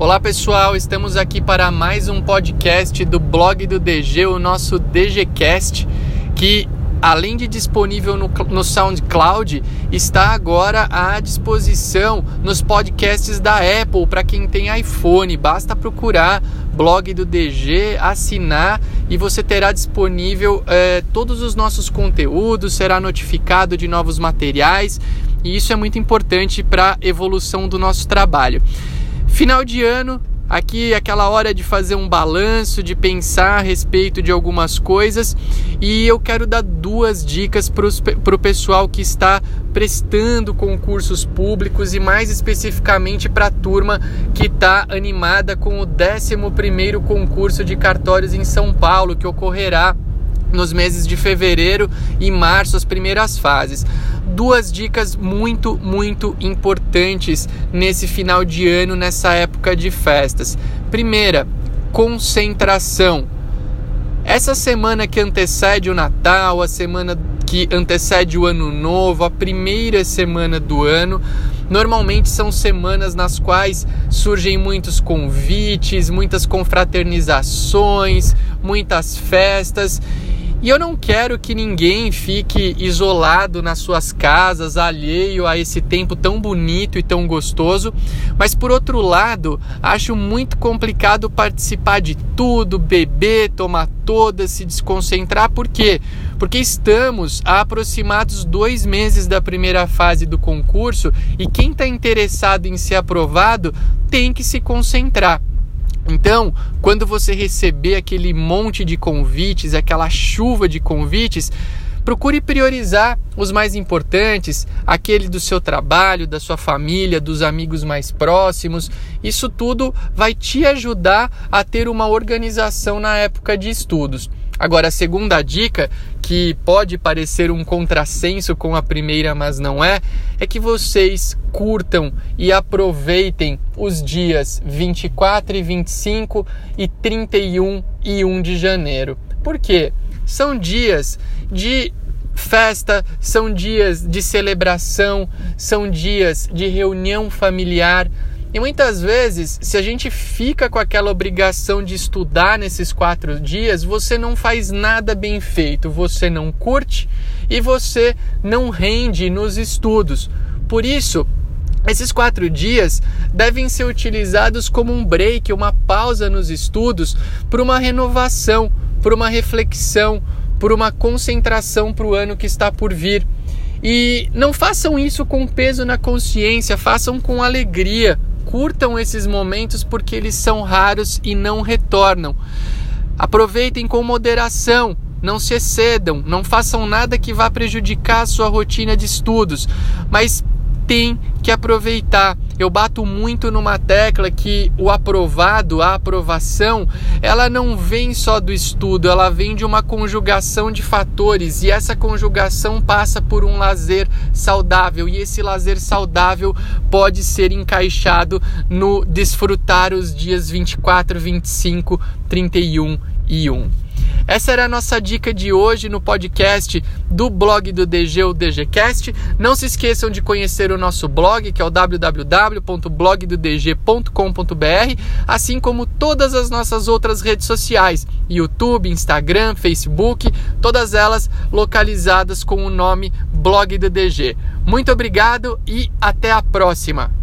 Olá pessoal, estamos aqui para mais um podcast do blog do DG, o nosso DGCast, que além de disponível no, no SoundCloud, está agora à disposição nos podcasts da Apple para quem tem iPhone. Basta procurar blog do DG, assinar e você terá disponível é, todos os nossos conteúdos, será notificado de novos materiais e isso é muito importante para a evolução do nosso trabalho. Final de ano, aqui aquela hora de fazer um balanço, de pensar a respeito de algumas coisas e eu quero dar duas dicas para o pessoal que está prestando concursos públicos e mais especificamente para a turma que está animada com o 11º concurso de cartórios em São Paulo que ocorrerá nos meses de fevereiro e março, as primeiras fases. Duas dicas muito, muito importantes nesse final de ano, nessa época de festas. Primeira, concentração. Essa semana que antecede o Natal, a semana que antecede o Ano Novo, a primeira semana do ano, normalmente são semanas nas quais surgem muitos convites, muitas confraternizações, muitas festas e eu não quero que ninguém fique isolado nas suas casas, alheio a esse tempo tão bonito e tão gostoso, mas por outro lado, acho muito complicado participar de tudo, beber, tomar todas, se desconcentrar, por quê? Porque estamos a aproximados dois meses da primeira fase do concurso e quem está interessado em ser aprovado tem que se concentrar. Então, quando você receber aquele monte de convites, aquela chuva de convites, procure priorizar os mais importantes, aquele do seu trabalho, da sua família, dos amigos mais próximos. Isso tudo vai te ajudar a ter uma organização na época de estudos. Agora, a segunda dica, que pode parecer um contrassenso com a primeira, mas não é, é que vocês curtam e aproveitem os dias 24 e 25 e 31 e 1 de janeiro. Por quê? São dias de festa, são dias de celebração, são dias de reunião familiar e muitas vezes, se a gente fica com aquela obrigação de estudar nesses quatro dias, você não faz nada bem feito, você não curte e você não rende nos estudos. Por isso, esses quatro dias devem ser utilizados como um break, uma pausa nos estudos, para uma renovação, para uma reflexão, por uma concentração para o ano que está por vir. E não façam isso com peso na consciência, façam com alegria, curtam esses momentos porque eles são raros e não retornam. Aproveitem com moderação, não se excedam, não façam nada que vá prejudicar a sua rotina de estudos, mas tem que aproveitar. Eu bato muito numa tecla que o aprovado, a aprovação, ela não vem só do estudo, ela vem de uma conjugação de fatores e essa conjugação passa por um lazer saudável e esse lazer saudável pode ser encaixado no desfrutar os dias 24, 25, 31 e 1. Essa era a nossa dica de hoje no podcast do blog do DG, o DGCast. Não se esqueçam de conhecer o nosso blog, que é o www.blogdodg.com.br, assim como todas as nossas outras redes sociais: YouTube, Instagram, Facebook, todas elas localizadas com o nome Blog do DG. Muito obrigado e até a próxima!